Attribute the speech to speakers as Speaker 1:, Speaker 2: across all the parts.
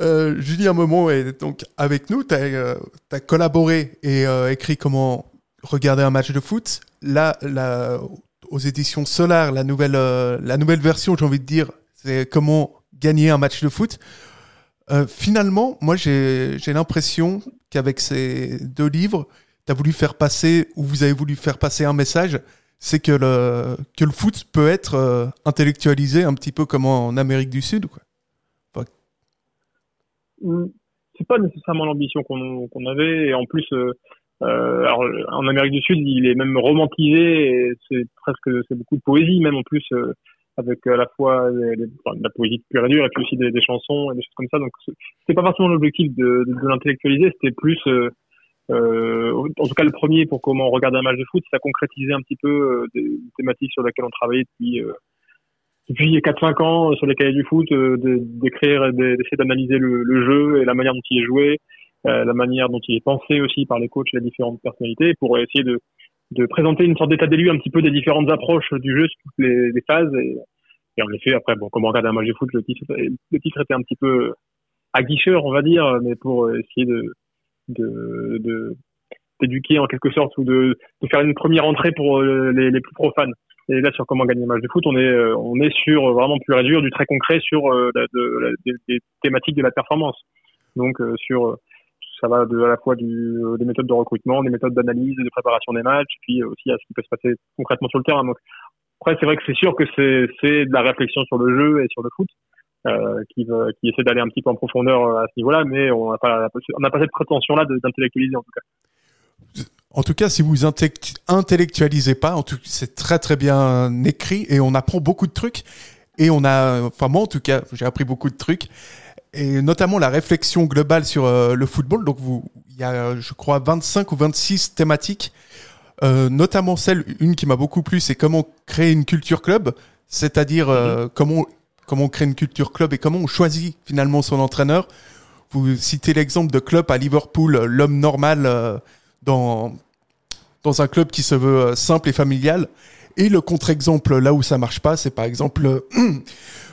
Speaker 1: Euh, Julien Momon est donc avec nous. Tu as, euh, collaboré et euh, écrit comment regarder un match de foot. Là, là aux éditions Solar, la nouvelle, la nouvelle version, j'ai envie de dire, c'est comment gagner un match de foot. finalement, moi, j'ai l'impression qu'avec ces deux livres, tu as voulu faire passer, ou vous avez voulu faire passer un message, c'est que le, que le foot peut être intellectualisé un petit peu comme en Amérique du Sud. Quoi
Speaker 2: c'est pas nécessairement l'ambition qu'on avait. Et en plus euh, euh, alors, en Amérique du Sud il est même romantisé c'est presque c'est beaucoup de poésie même en plus euh, avec à la fois la poésie pure et dure et puis aussi des, des, chansons et des choses comme ça. Donc c'est pas forcément l'objectif de, de, l'intellectualiser. C'était plus euh, euh, en tout cas le premier pour comment on regarde un match de foot ça concrétisait un petit peu des thématiques sur lesquelles on travaillait depuis depuis 4-5 ans euh, sur les cahiers du foot, euh, d'écrire et d'essayer d'analyser le, le, jeu et la manière dont il est joué, euh, la manière dont il est pensé aussi par les coachs et les différentes personnalités, pour essayer de, de présenter une sorte d'état des lieux un petit peu des différentes approches du jeu sur toutes les, les phases. Et, et, en effet, après, bon, comment regarder un match de foot, le titre, le titre était un petit peu aguicheur, on va dire, mais pour essayer de, de, de d'éduquer en quelque sorte ou de, de faire une première entrée pour les, les plus profanes. Et là, sur comment gagner un match de foot, on est, euh, on est sur vraiment plus réduire du très concret sur euh, de, des, thématiques de la performance. Donc, euh, sur, ça va de, à la fois des méthodes de recrutement, des méthodes d'analyse, de préparation des matchs, puis aussi à ce qui peut se passer concrètement sur le terrain. Donc, après, c'est vrai que c'est sûr que c'est, de la réflexion sur le jeu et sur le foot. Euh, qui, qui essaie d'aller un petit peu en profondeur à ce niveau-là, mais on n'a pas, on pas cette prétention-là d'intellectualiser en tout cas.
Speaker 1: En tout cas, si vous intellectualisez pas, c'est très très bien écrit et on apprend beaucoup de trucs. Et on a, enfin moi en tout cas, j'ai appris beaucoup de trucs et notamment la réflexion globale sur euh, le football. Donc vous, il y a, je crois, 25 ou 26 thématiques, euh, notamment celle, une qui m'a beaucoup plu, c'est comment créer une culture club, c'est-à-dire euh, mm-hmm. comment comment on crée une culture club et comment on choisit finalement son entraîneur. Vous citez l'exemple de club à Liverpool, l'homme normal dans dans un club qui se veut euh, simple et familial. Et le contre-exemple là où ça marche pas, c'est par exemple euh,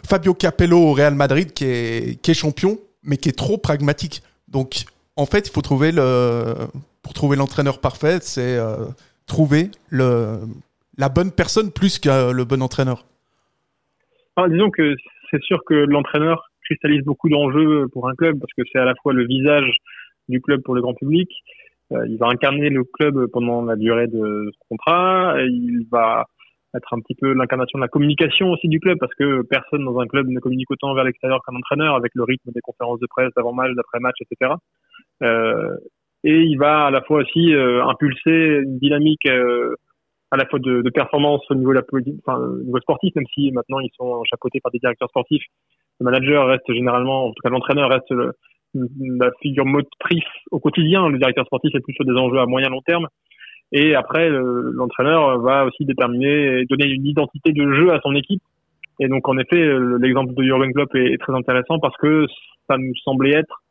Speaker 1: Fabio Capello au Real Madrid qui est, champion, mais qui est trop pragmatique. Donc en fait, il faut trouver le pour trouver l'entraîneur parfait, c'est euh, trouver la bonne personne plus que le bon entraîneur.
Speaker 2: Ah, disons que c'est sûr que l'entraîneur cristallise beaucoup d'enjeux pour un club parce que c'est à la fois le visage du club pour le grand public, il va incarner le club pendant la durée de son contrat. Il va être un petit peu l'incarnation de la communication aussi du club parce que personne dans un club ne communique autant vers l'extérieur qu'un entraîneur avec le rythme des conférences de presse d'avant-match, d'après-match, etc. Euh, et il va à la fois aussi euh, impulser une dynamique euh, à la fois de, de, performance au niveau, de la, enfin, au niveau sportif, même si maintenant ils sont chapeautés par des directeurs sportifs. Le manager reste généralement, en tout cas l'entraîneur reste le, la figure motrice au quotidien. Le directeur sportif est plus sur des enjeux à moyen long terme. Et après, l'entraîneur va aussi déterminer et donner une identité de jeu à son équipe. Et donc, en effet, l'exemple de Jurgen Klopp est, très intéressant parce que ça nous semblait être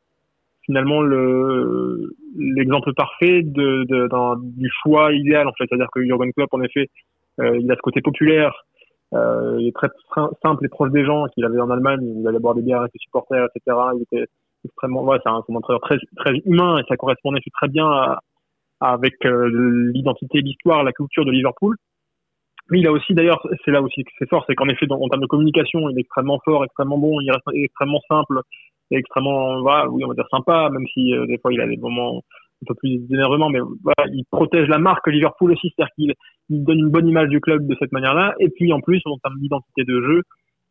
Speaker 2: finalement le l'exemple parfait de, de du choix idéal en fait. C'est-à-dire que Jurgen Klopp, en effet, euh, il a ce côté populaire, euh, il est très simple et proche des gens qu'il avait en Allemagne, il allait boire des bières avec les supporters, etc. extrêmement, ouais, c'est un, entraîneur très, très humain et ça correspondait très bien à, avec euh, l'identité, l'histoire, la culture de Liverpool. Mais il a aussi, d'ailleurs, c'est là aussi que c'est fort, c'est qu'en effet, en termes de communication, il est extrêmement fort, extrêmement bon, il reste extrêmement simple, extrêmement, voilà, oui, on va dire sympa, même si euh, des fois il a des moments un peu plus d'énervement, mais voilà, il protège la marque Liverpool aussi, c'est-à-dire qu'il il donne une bonne image du club de cette manière-là, et puis en plus, en termes d'identité de jeu,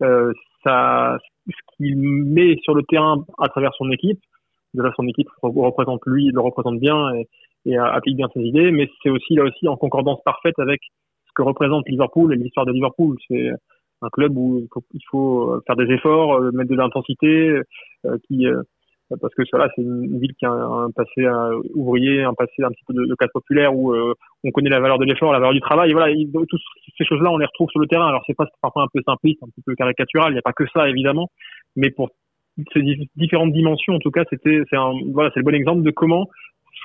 Speaker 2: euh, ça, ce qu'il met sur le terrain à travers son équipe. Déjà, son équipe représente lui, il le représente bien et, et applique bien ses idées, mais c'est aussi là aussi en concordance parfaite avec ce que représente Liverpool et l'histoire de Liverpool. C'est un club où il faut, faire des efforts, euh, mettre de l'intensité, euh, qui euh, parce que cela c'est une ville qui a un, passé ouvrier, un passé un petit peu de, de classe populaire où on connaît la valeur de l'effort, la valeur du travail. Et voilà, toutes ces choses-là, on les retrouve sur le terrain. Alors c'est pas parfois un peu simpliste, un petit peu caricatural. Il n'y a pas que ça évidemment, mais pour ces différentes dimensions, en tout cas, c'était c'est un voilà, c'est le bon exemple de comment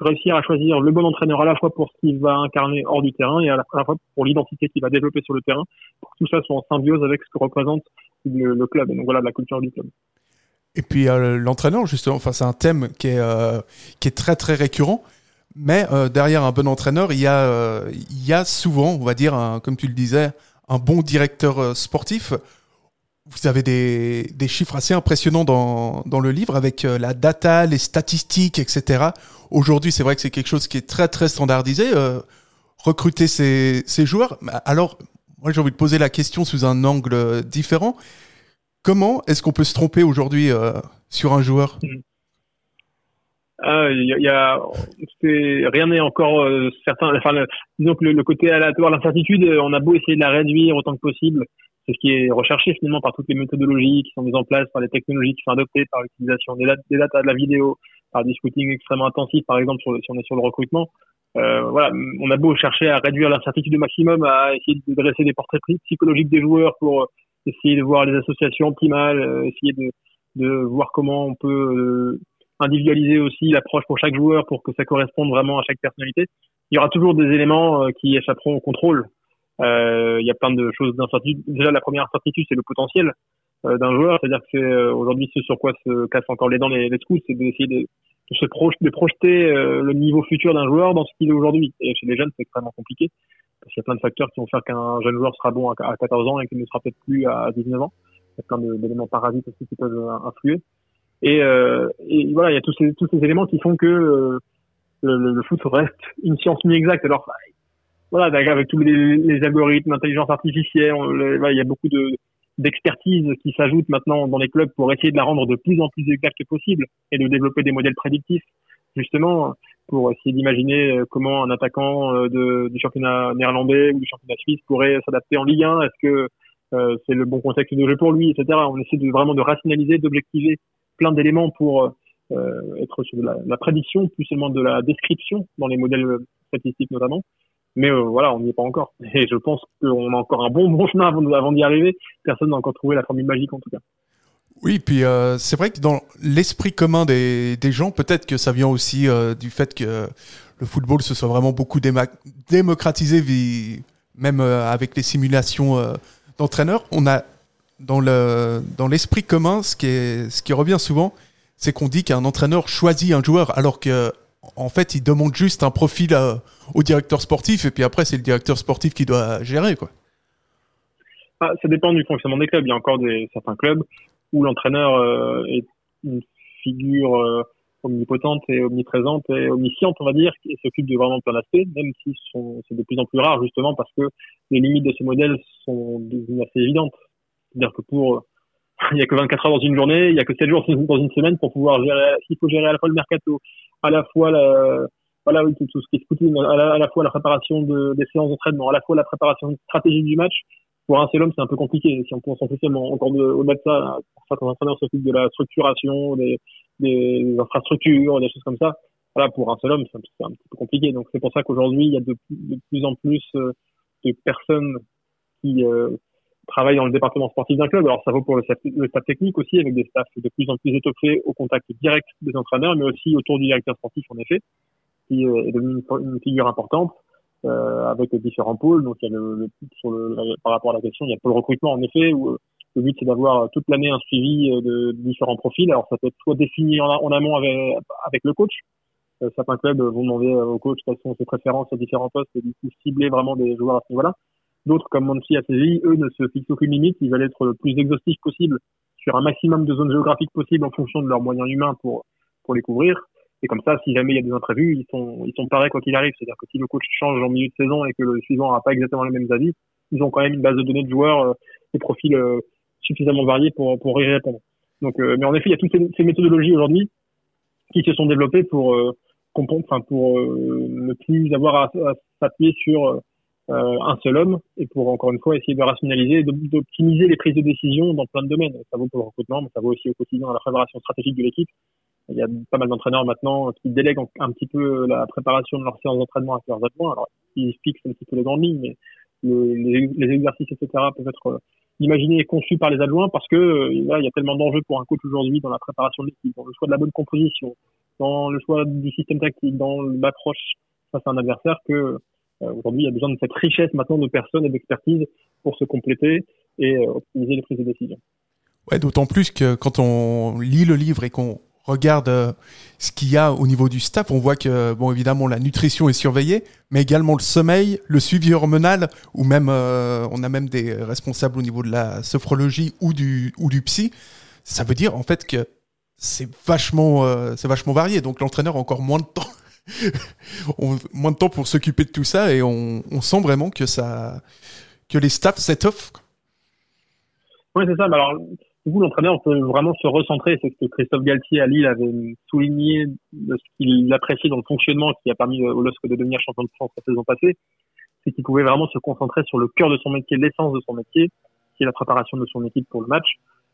Speaker 2: réussir à choisir le bon entraîneur à la fois pour ce qu'il va incarner hors du terrain et à la, fois pour l'identité qu'il va développer sur le terrain, pour que tout ça soit en symbiose avec ce que représente le, le club et donc voilà la culture du club.
Speaker 1: Et puis l'entraîneur, justement, enfin, c'est un thème qui est, qui est très très récurrent. Mais derrière un bon entraîneur, il y a, il y a souvent, on va dire, comme tu le disais, un bon directeur sportif vous avez des, des, chiffres assez impressionnants dans, dans le livre avec euh, la data, les statistiques, etc. Aujourd'hui, c'est vrai que c'est quelque chose qui est très très standardisé. Euh, recruter ces, ces joueurs. Alors, moi, j'ai envie de poser la question sous un angle différent. Comment est-ce qu'on peut se tromper aujourd'hui euh, sur un joueur?
Speaker 2: Ah, y a, rien n'est encore euh, certain. Disons que le, côté aléatoire, l'incertitude, on a beau essayer de la réduire autant que possible c'est ce qui est recherché finalement par toutes les méthodologies qui sont mises en place, par les technologies qui sont adoptées, par l'utilisation des, des data de la vidéo, par du scouting extrêmement intensif, par exemple, sur si on est sur le recrutement. Euh, voilà, on a beau chercher à réduire l'incertitude au maximum, à essayer de dresser des portraits psychologiques des joueurs pour euh, essayer de voir les associations optimales, euh, essayer de, de voir comment on peut euh, individualiser aussi l'approche pour chaque joueur pour que ça corresponde vraiment à chaque personnalité. Il y aura toujours des éléments qui échapperont au contrôle. Euh, il y a plein de choses d'incertitude. Déjà, la première incertitude, c'est le potentiel euh, d'un joueur. C'est-à-dire que c'est euh, aujourd'hui ce sur quoi se cassent encore les dents les, les scouts, c'est d'essayer de, de, se projeter, de projeter le niveau futur d'un joueur dans ce qu'il est aujourd'hui. Et chez les jeunes, c'est extrêmement compliqué parce qu'il y a plein de facteurs qui vont faire qu'un jeune joueur sera bon à, 14 ans et qu'il ne sera peut-être plus à 19 ans. Il y a plein d'éléments parasites aussi qui peuvent influer. Et, euh, et voilà, il y a tous ces, éléments qui font que le, le, foot reste une science mi-exacte. Alors, voilà, avec tous les, algorithmes, l'intelligence artificielle, il y a beaucoup de d'expertise qui s'ajoute maintenant dans les clubs pour essayer de la rendre de plus en plus exacte possible et de développer des modèles prédictifs, justement, pour essayer d'imaginer euh, comment un attaquant euh, du championnat néerlandais ou du championnat suisse pourrait s'adapter en Ligue 1. Est-ce que euh, c'est le bon contexte de jeu pour lui, etc. On essaie de vraiment de rationaliser, d'objectiver plein d'éléments pour être sur la, prédiction, plus seulement de la description dans les modèles statistiques notamment. Mais voilà, on n'y est pas encore. Et je pense qu'on a encore un bon bon chemin avant d'y arriver. Personne n'a encore trouvé la formule magique en tout cas.
Speaker 1: Oui, puis euh, c'est vrai que dans l'esprit commun des, gens, peut-être que ça vient aussi euh, du fait que le football se soit vraiment beaucoup démocratisé, même avec les simulations d'entraîneurs. On a dans le dans l'esprit commun, ce qui revient souvent, c'est qu'on dit qu'un entraîneur choisit un joueur, alors que en fait, il demande juste un profil au directeur sportif et puis après, c'est le directeur sportif qui doit gérer, quoi.
Speaker 2: Ah, ça dépend du fonctionnement des clubs. Il y a encore certains clubs où l'entraîneur euh, est une figure euh, omnipotente et omniprésente et omnisciente, on va dire, qui s'occupe de vraiment plein d'aspects, même si c'est de plus en plus rare, justement, parce que les limites de ce modèle sont assez évidentes. C'est-à-dire que pour il y a que 24 heures dans une journée, il y a que 7 jours dans une semaine pour pouvoir gérer, s'il faut gérer à la fois le mercato, à la fois la, tout, ce qui est scouting, à la, fois la préparation de, des séances d'entraînement, à la fois la préparation stratégique du match. Pour un seul homme, c'est un peu compliqué. Si on pense seulement encore au-delà de ça, certains entraîneurs s'occupent de la structuration, des, des infrastructures, des choses comme ça. Voilà, pour un seul homme, c'est un, petit peu compliqué. Donc c'est pour ça qu'aujourd'hui, il y a de, plus en plus euh, de personnes qui euh, travaille dans le département sportif d'un club. Alors ça vaut pour le staff, technique aussi, avec des staffs de plus en plus étoffés au contact direct des entraîneurs, mais aussi autour du directeur sportif en effet, qui est devenu une, figure importante euh, avec différents pôles. Donc il y a le, le, sur le, par rapport à la question, il y a le pôle recrutement en effet, où euh, le but c'est d'avoir toute l'année un suivi euh, de, différents profils. Alors ça peut être soit défini en, amont avec, avec le coach. Euh, certains clubs vont demander au coach quelles sont ses préférences à différents postes et du coup cibler vraiment des joueurs à ce niveau-là. D'autres, comme Monty à Séville, eux ne se fixent aucune limite. Ils veulent être le plus exhaustifs possible sur un maximum de zones géographiques possibles en fonction de leurs moyens humains pour, pour les couvrir. Et comme ça, si jamais il y a des imprévus, ils sont, ils sont pareils quoi qu'il arrive. C'est-à-dire que si le coach change en milieu de saison et que le suivant n'a pas exactement les mêmes avis, ils ont quand même une base de données de joueurs, euh, des profils euh, suffisamment variés pour, pour y répondre. Donc, euh, mais en effet, il y a toutes ces, méthodologies aujourd'hui qui se sont développées pour euh, pour ne plus avoir à, s'appuyer sur un seul homme et pour encore une fois essayer de rationaliser d'optimiser les prises de décision dans plein de domaines. Ça vaut pour le recrutement, mais ça vaut aussi au quotidien à la préparation stratégique de l'équipe. Il y a pas mal d'entraîneurs maintenant qui délèguent un petit peu la préparation de leurs séances d'entraînement à leurs adjoints. Alors, ils fixent un petit peu les grandes lignes, mais les, exercices, etc., peuvent être euh, imaginés et conçus par les adjoints parce que euh, là, il y a tellement d'enjeux pour un coach aujourd'hui dans la préparation de l'équipe, dans le choix de la bonne composition, dans le choix du système tactique, dans l'approche face à un adversaire que euh, aujourd'hui, il y a besoin de cette richesse maintenant de personnes et d'expertise pour se compléter et euh, optimiser les prises de décision.
Speaker 1: Ouais, d'autant plus que quand on lit le livre et qu'on regarde euh, ce qu'il y a au niveau du staff, on voit que, bon, évidemment, la nutrition est surveillée, mais également le sommeil, le suivi hormonal, ou même, euh, on a même des responsables au niveau de la sophrologie ou du, ou du psy. Ça veut dire, en fait, que c'est vachement, euh, c'est vachement varié. Donc, l'entraîneur a encore moins de temps. moins de temps pour s'occuper de tout ça et on, sent vraiment que ça que les staffs s'étoffent.
Speaker 2: Oui, c'est ça. Alors, coup, l'entraîneur peut vraiment se recentrer. C'est ce que Christophe Galtier à Lille avait souligné de ce qu'il appréciait dans le fonctionnement qui a permis au LOSC de devenir champion de France la saison passée. C'est qu'il pouvait vraiment se concentrer sur le cœur de son métier, l'essence de son métier, qui est la préparation de son équipe pour le match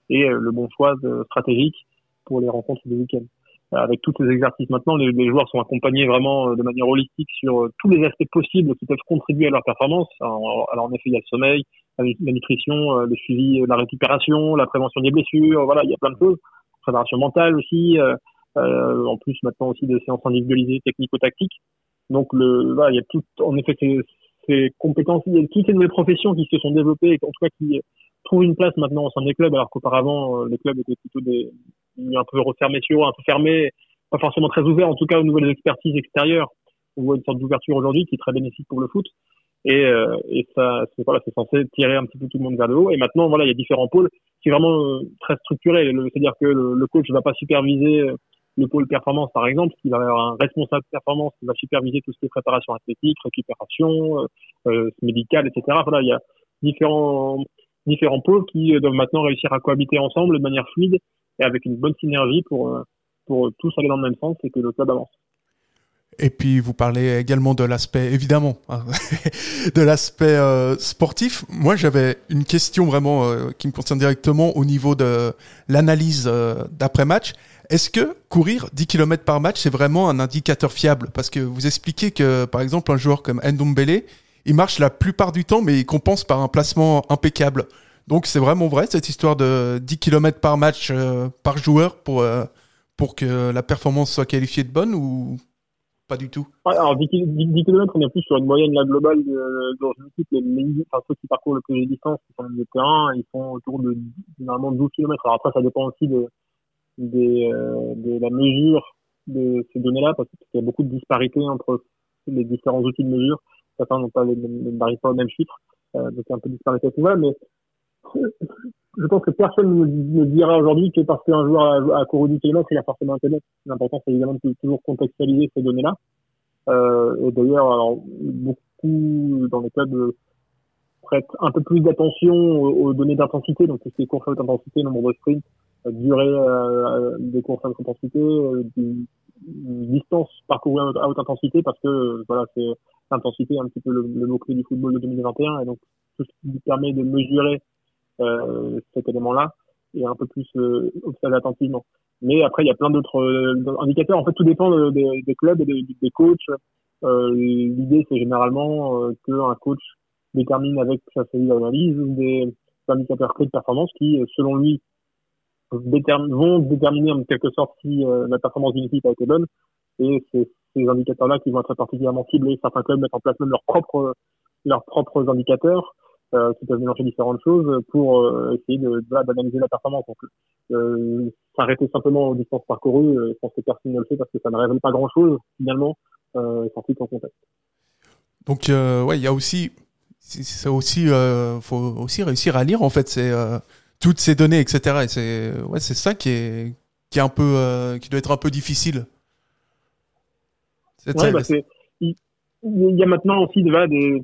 Speaker 2: et euh, le bon choix stratégique pour les rencontres du week-end. Avec tous ces exercices maintenant, les, joueurs sont accompagnés vraiment euh, de manière holistique sur euh, tous les aspects possibles qui peuvent contribuer à leur performance. Alors en effet, il y a le sommeil, la nutrition, euh, le suivi, la récupération, la prévention des blessures, voilà, il y a plein de choses. Préparation mentale aussi, euh, euh, en plus maintenant aussi des séances individualisées technico-tactiques. Donc le, voilà, il y a tout, en effet, ces, ces compétences, il y a toutes ces nouvelles professions qui se sont développées en tout cas qui trouvent une place maintenant au sein des clubs, alors qu'auparavant les clubs étaient plutôt des un peu refermés sur, un peu fermés, pas forcément très ouverts, en tout cas aux nouvelles expertises extérieures. On voit une sorte d'ouverture aujourd'hui qui est très bénéfique pour le foot et, euh, et ça c'est voilà c'est censé tirer un petit peu tout le monde vers le haut. Et maintenant voilà il y a différents pôles. Qui est vraiment euh, très structuré. C'est-à-dire que le, coach ne va pas superviser euh, le pôle performance par exemple. Il va avoir un responsable performance qui va superviser tout ce qui est préparation athlétique récupération euh, médicale etc voilà il y a différents différents pôles qui doivent maintenant réussir à cohabiter ensemble de manière fluide et avec une bonne synergie pour pour tous aller dans le même sens et que le club avance
Speaker 1: et puis vous parlez également de l'aspect, évidemment, hein, de l'aspect euh, sportif. Moi, j'avais une question vraiment euh, qui me concerne directement au niveau de l'analyse euh, d'après-match. Est-ce que courir 10 km par match, c'est vraiment un indicateur fiable? Parce que vous expliquez que, par exemple, un joueur comme Ndombele, il marche la plupart du temps, mais il compense par un placement impeccable. Donc c'est vraiment vrai cette histoire de 10 km par match par joueur pour, pour que la performance soit qualifiée de bonne ou pas du tout.
Speaker 2: alors 10, km, on est plus sur une moyenne la globale de, dans une équipe. Les, enfin, ceux qui parcourent le plus de distance, qui sont les ils font autour de généralement 12 km. Alors après, ça dépend aussi euh, de la mesure de ces données-là, parce qu'il y a beaucoup de disparités entre les différents outils de mesure. Certains n'ont pas les, pas au même chiffre, euh, donc a un peu disparité à ce mais je pense que personne ne, dira aujourd'hui que parce qu'un joueur a, couru 10 km, il a forcément un. L'important, c'est évidemment de toujours contextualiser ces données-là. Euh, et d'ailleurs, beaucoup dans les clubs prêtent un peu plus d'attention aux, données d'intensité, donc tout ce qui est course à haute intensité, nombre de sprints, euh, durée euh, des courses à haute intensité, euh, distance parcourue à haute intensité, parce que voilà, c'est l'intensité un petit peu le, le mot-clé du football de 2021, et donc tout ce qui permet de mesurer euh, cet élément-là et un peu plus euh, observer attentivement. Mais après, il y a plein d'autres euh, indicateurs. En fait, tout dépend des, des clubs et des, des coachs. Euh, L'idée, c'est généralement euh, qu'un coach détermine avec sa cellule d'analyse des indicateurs clés de performance qui, selon lui, vont déterminer en quelque sorte si la performance d'une équipe a été bonne. Et c'est ces indicateurs-là qui vont être particulièrement ciblés. Certains clubs mettent en place même leurs propres, leurs propres indicateurs euh, qui peuvent mélanger différentes choses pour euh, essayer de d'analyser la performance. Donc, euh, s'arrêter simplement aux distances parcourues, euh, je pense que personne ne le fait parce que ça ne révèle pas grand-chose finalement, euh, sorti de contexte.
Speaker 1: Donc, ouais, il y a aussi, c'est aussi, faut aussi réussir à lire en fait c'est toutes ces données, etc. Et c'est, ouais, c'est ça qui est, qui est un peu, qui doit être un peu difficile.
Speaker 2: Ouais, bah il, il y a maintenant aussi voilà, des,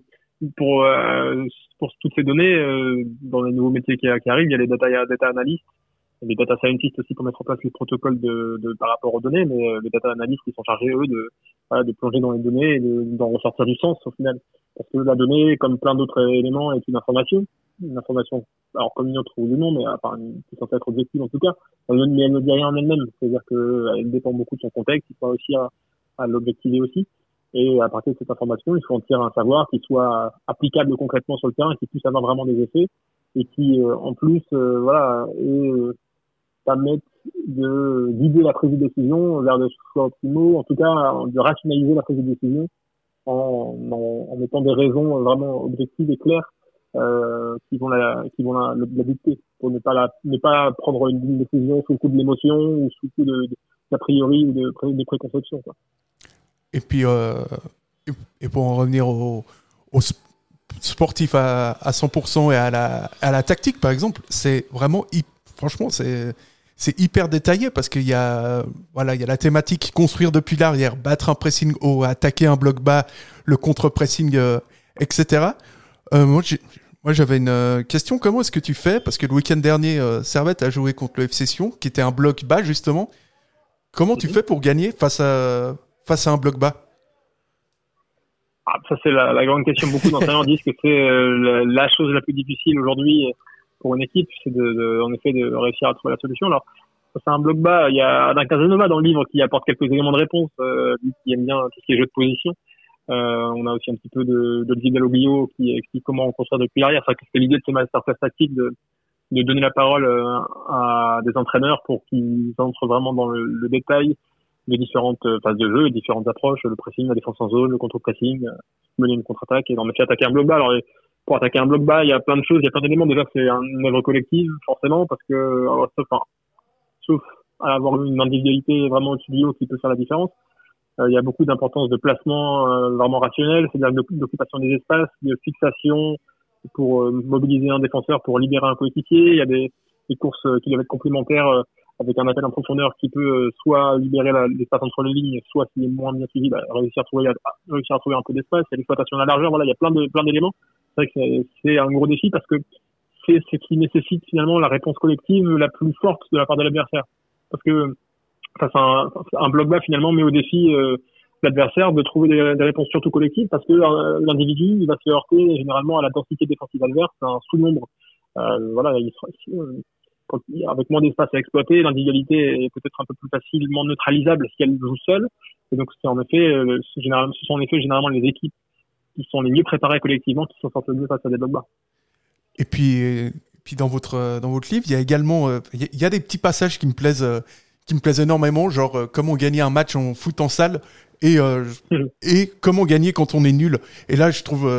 Speaker 2: pour euh, pour toutes ces données euh, dans les nouveaux métiers qui, arrivent il y a les data data analysts les data scientists aussi pour mettre en place les protocoles de, de par rapport aux données mais euh, les data analysts qui sont chargés eux de voilà, de plonger dans les données et d'en ressortir du sens au final. Parce que la donnée comme plein d'autres éléments est une information. Une information alors comme une autre ou non mais enfin qui est censée être objective en tout cas. Mais elle ne dit rien en elle-même. C'est à dire qu'elle dépend beaucoup de son contexte. Il faut réussir à, à l'objectiver aussi et à partir de cette information, il faut en tirer un savoir qui soit applicable concrètement sur le terrain, qui puisse avoir vraiment des effets et qui, euh, en plus, euh, voilà, et euh, permettre de guider la prise de décision vers des choix optimaux, en tout cas de rationaliser la prise de décision en, en, en mettant des raisons vraiment objectives et claires euh, qui vont la, qui vont la, pour ne pas la, ne pas prendre une décision sous le coup de l'émotion ou sous le coup de, d'a priori ou de, de préconception. Quoi.
Speaker 1: Et puis, euh, et pour en revenir au, au sportif à, à 100% et à la, à la tactique, par exemple, c'est vraiment, franchement, c'est c'est hyper détaillé parce qu'il y a voilà il y a la thématique construire depuis l'arrière battre un pressing haut attaquer un bloc bas le contre pressing euh, etc euh, moi moi j'avais une euh, question. Comment est-ce que tu fais? Parce que le week-end dernier Servette a joué contre le FC Sion qui était un bloc bas justement. Comment tu mhm. fais pour gagner face à face à un bloc bas
Speaker 2: ah, ça c'est la, grande question beaucoup d'entraîneurs disent que c'est la chose la plus difficile aujourd'hui pour une équipe, c'est en effet de réussir à trouver la solution. Alors, c'est un bloc bas. Il y a Adam Casanova dans le livre qui apporte quelques éléments de réponse, euh, qui aime bien tout ce qui est jeu de position. Euh, on a aussi un petit peu de, de Dalloglio qui explique comment on construit depuis l'arrière. C'est l'idée de ces masterclass tactiques de, de donner la parole euh, à des entraîneurs pour qu'ils entrent vraiment dans le, détail des différentes phases de jeu, les différentes approches, le pressing, la défense en zone, le contre-pressing, euh, mener une contre-attaque et en effet attaquer un bloc bas. Alors, pour attaquer un bloc bas, il y a plein de choses, il y a plein d'éléments. Déjà, c'est une œuvre collective, forcément, parce que, sauf, enfin, sauf à avoir une individualité vraiment au du qui peut faire la différence. Euh, il y a beaucoup d'importance de placement euh, vraiment rationnel, c'est-à-dire d'occupation des espaces, de fixation pour euh, mobiliser un défenseur pour libérer un coéquipier. Il y a des courses qui doivent être complémentaires avec un appel en profondeur qui peut soit libérer l'espace entre les lignes, soit s'il est moins bien suivi, bah, réussir à trouver réussir à trouver un peu d'espace. L'exploitation de la largeur. Voilà, il y a plein de plein d'éléments c'est vrai que c'est un gros défi parce que c'est ce qui nécessite finalement la réponse collective la plus forte de la part de l'adversaire. Parce que face un, un bloc bas finalement met au défi euh, l'adversaire de trouver des, réponses surtout collectives parce que euh, l'individu va se heurter généralement à la densité défensive adverse, un sous-nombre. Euh, voilà, il avec moins d'espace à exploiter, l'individualité est peut-être un peu plus facilement neutralisable si elle joue seule. Et donc c'est en effet, généralement, ce sont en effet généralement les équipes qui sont les mieux préparés collectivement, qui sont sortis mieux face à des blocs bas.
Speaker 1: Et puis, puis dans votre dans votre livre, il y a également euh, il y a des petits passages qui me plaisent euh, qui me plaisent énormément, genre euh, comment gagner un match en foot en salle et et comment gagner quand on est nul. Et là, je trouve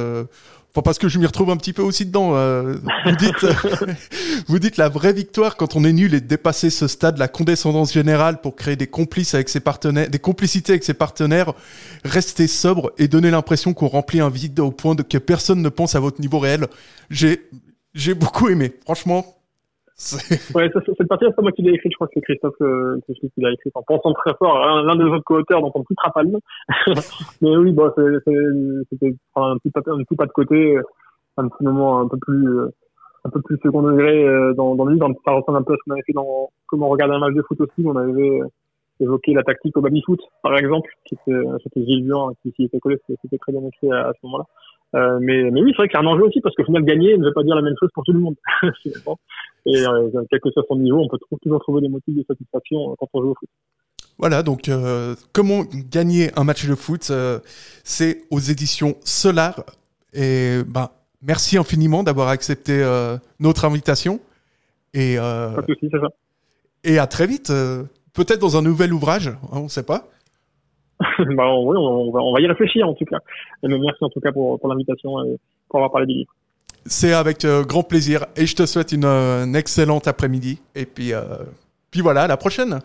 Speaker 1: parce que je m'y retrouve un petit peu aussi dedans. Euh, vous dites, vous dites la vraie victoire quand on est nul et de dépasser ce stade, la condescendance générale pour créer des complices avec ses partenaires, des complicités avec ses partenaires, rester sobre et donner l'impression qu'on remplit un vide au point de que personne ne pense à votre niveau réel. J'ai, j'ai beaucoup aimé. Franchement,
Speaker 2: ouais, cette partie, c'est pas moi qui l'ai écrit, je crois que c'est Christophe euh, qui l'a écrit en pensant très fort. L'un des autres co-auteurs dont on ne quittera pas le nom. Mais oui, bon, c'était un petit, pas, un petit pas de côté, un petit moment un peu plus, euh, un peu plus second degré euh, dans, dans le livre. Ça ressemble un peu à ce qu'on avait fait dans Comment regarder un match de foot aussi. On avait évoqué la tactique au baby-foot, par exemple, qui était, c'était Gilles qui s'y était collé, c'était très bien écrit à, à ce moment-là. Euh, mais, mais oui, c'est vrai y a un enjeu aussi parce qu'au final, gagner ne veut pas dire la même chose pour tout le monde. et euh, quel que soit son niveau, on peut toujours trouver des motifs de satisfaction euh, quand on joue au foot.
Speaker 1: Voilà, donc euh, comment gagner un match de foot, c'est aux éditions Solar. Et ben, merci infiniment d'avoir accepté notre invitation. Et,
Speaker 2: pas de soucis, c'est ça.
Speaker 1: Et à très vite, peut-être dans un nouvel ouvrage, hein, on ne sait pas.
Speaker 2: bah, on, va, on va y réfléchir en tout cas. Et merci en tout cas pour, pour l'invitation et pour avoir parlé du livre.
Speaker 1: C'est avec euh, grand plaisir et je te souhaite une, euh, excellente après-midi. Et puis, euh, puis voilà, à la prochaine.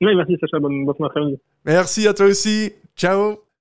Speaker 2: Oui, merci Sacha, bonne, bonne après-midi.
Speaker 1: Merci à toi aussi. Ciao.